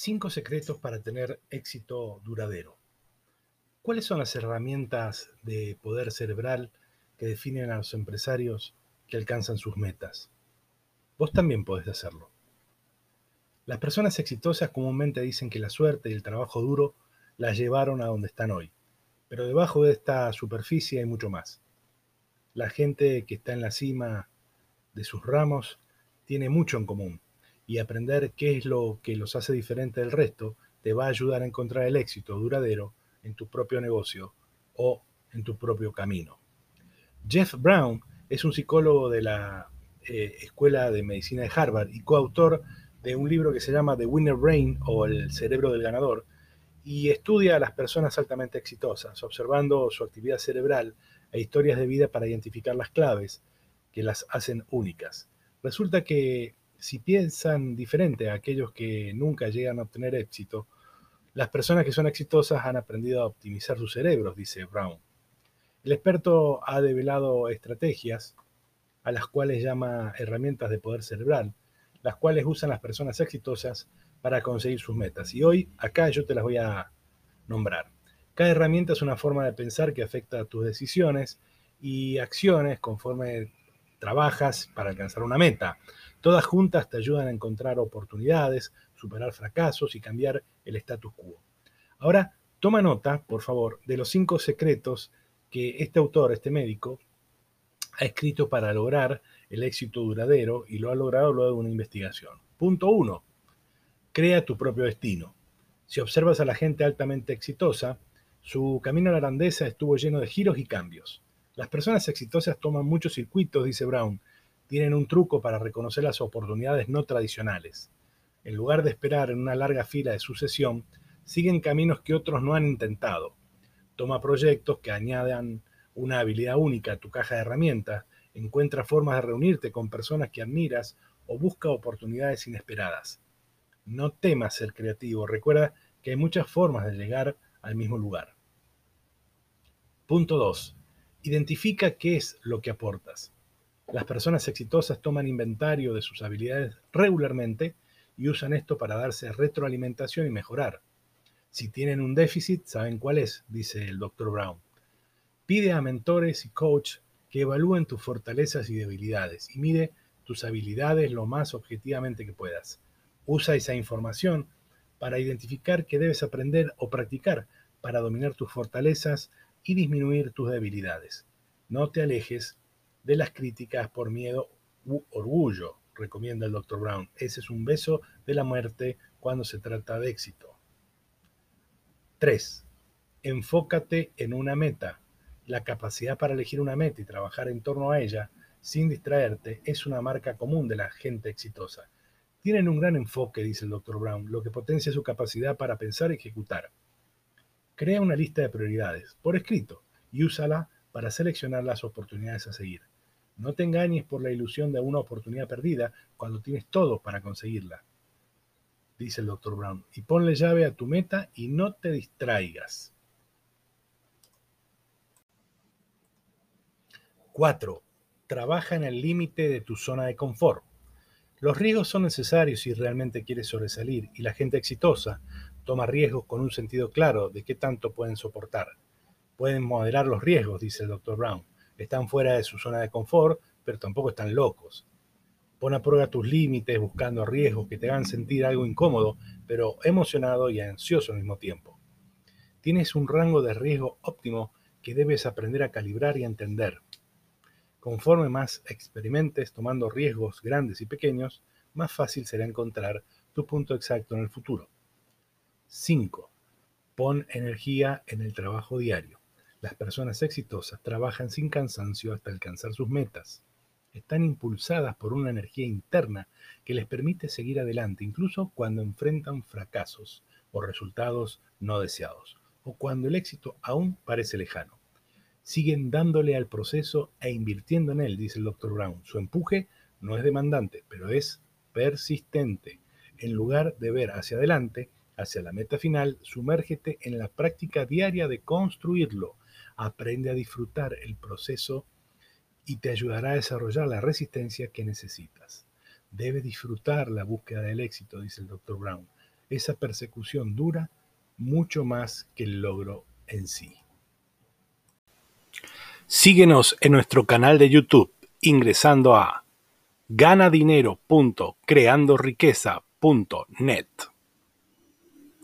Cinco secretos para tener éxito duradero. ¿Cuáles son las herramientas de poder cerebral que definen a los empresarios que alcanzan sus metas? Vos también podés hacerlo. Las personas exitosas comúnmente dicen que la suerte y el trabajo duro las llevaron a donde están hoy, pero debajo de esta superficie hay mucho más. La gente que está en la cima de sus ramos tiene mucho en común y aprender qué es lo que los hace diferente del resto te va a ayudar a encontrar el éxito duradero en tu propio negocio o en tu propio camino. Jeff Brown es un psicólogo de la eh, Escuela de Medicina de Harvard y coautor de un libro que se llama The Winner Brain o El cerebro del ganador y estudia a las personas altamente exitosas, observando su actividad cerebral e historias de vida para identificar las claves que las hacen únicas. Resulta que si piensan diferente a aquellos que nunca llegan a obtener éxito, las personas que son exitosas han aprendido a optimizar sus cerebros, dice Brown. El experto ha develado estrategias a las cuales llama herramientas de poder cerebral, las cuales usan las personas exitosas para conseguir sus metas. Y hoy acá yo te las voy a nombrar. Cada herramienta es una forma de pensar que afecta a tus decisiones y acciones conforme trabajas para alcanzar una meta. Todas juntas te ayudan a encontrar oportunidades, superar fracasos y cambiar el status quo. Ahora, toma nota, por favor, de los cinco secretos que este autor, este médico, ha escrito para lograr el éxito duradero y lo ha logrado luego de una investigación. Punto uno, crea tu propio destino. Si observas a la gente altamente exitosa, su camino a la grandeza estuvo lleno de giros y cambios. Las personas exitosas toman muchos circuitos, dice Brown, tienen un truco para reconocer las oportunidades no tradicionales. En lugar de esperar en una larga fila de sucesión, siguen caminos que otros no han intentado. Toma proyectos que añadan una habilidad única a tu caja de herramientas, encuentra formas de reunirte con personas que admiras o busca oportunidades inesperadas. No temas ser creativo, recuerda que hay muchas formas de llegar al mismo lugar. Punto 2. Identifica qué es lo que aportas. Las personas exitosas toman inventario de sus habilidades regularmente y usan esto para darse retroalimentación y mejorar. Si tienen un déficit, saben cuál es, dice el Dr. Brown. Pide a mentores y coach que evalúen tus fortalezas y debilidades y mide tus habilidades lo más objetivamente que puedas. Usa esa información para identificar qué debes aprender o practicar para dominar tus fortalezas y disminuir tus debilidades. No te alejes de las críticas por miedo u orgullo, recomienda el Dr. Brown. Ese es un beso de la muerte cuando se trata de éxito. 3. Enfócate en una meta. La capacidad para elegir una meta y trabajar en torno a ella sin distraerte es una marca común de la gente exitosa. Tienen un gran enfoque, dice el Dr. Brown, lo que potencia su capacidad para pensar y ejecutar. Crea una lista de prioridades por escrito y úsala para seleccionar las oportunidades a seguir. No te engañes por la ilusión de una oportunidad perdida cuando tienes todo para conseguirla, dice el Dr. Brown, y ponle llave a tu meta y no te distraigas. 4. Trabaja en el límite de tu zona de confort. Los riesgos son necesarios si realmente quieres sobresalir y la gente exitosa toma riesgos con un sentido claro de qué tanto pueden soportar. Pueden moderar los riesgos, dice el Dr. Brown están fuera de su zona de confort, pero tampoco están locos. Pon a prueba tus límites buscando riesgos que te hagan sentir algo incómodo, pero emocionado y ansioso al mismo tiempo. Tienes un rango de riesgo óptimo que debes aprender a calibrar y entender. Conforme más experimentes tomando riesgos grandes y pequeños, más fácil será encontrar tu punto exacto en el futuro. 5. Pon energía en el trabajo diario. Las personas exitosas trabajan sin cansancio hasta alcanzar sus metas. Están impulsadas por una energía interna que les permite seguir adelante incluso cuando enfrentan fracasos o resultados no deseados, o cuando el éxito aún parece lejano. Siguen dándole al proceso e invirtiendo en él, dice el Dr. Brown. Su empuje no es demandante, pero es persistente. En lugar de ver hacia adelante, hacia la meta final, sumérgete en la práctica diaria de construirlo aprende a disfrutar el proceso y te ayudará a desarrollar la resistencia que necesitas. Debes disfrutar la búsqueda del éxito, dice el Dr. Brown. Esa persecución dura mucho más que el logro en sí. Síguenos en nuestro canal de YouTube ingresando a ganadinero.creandoriqueza.net.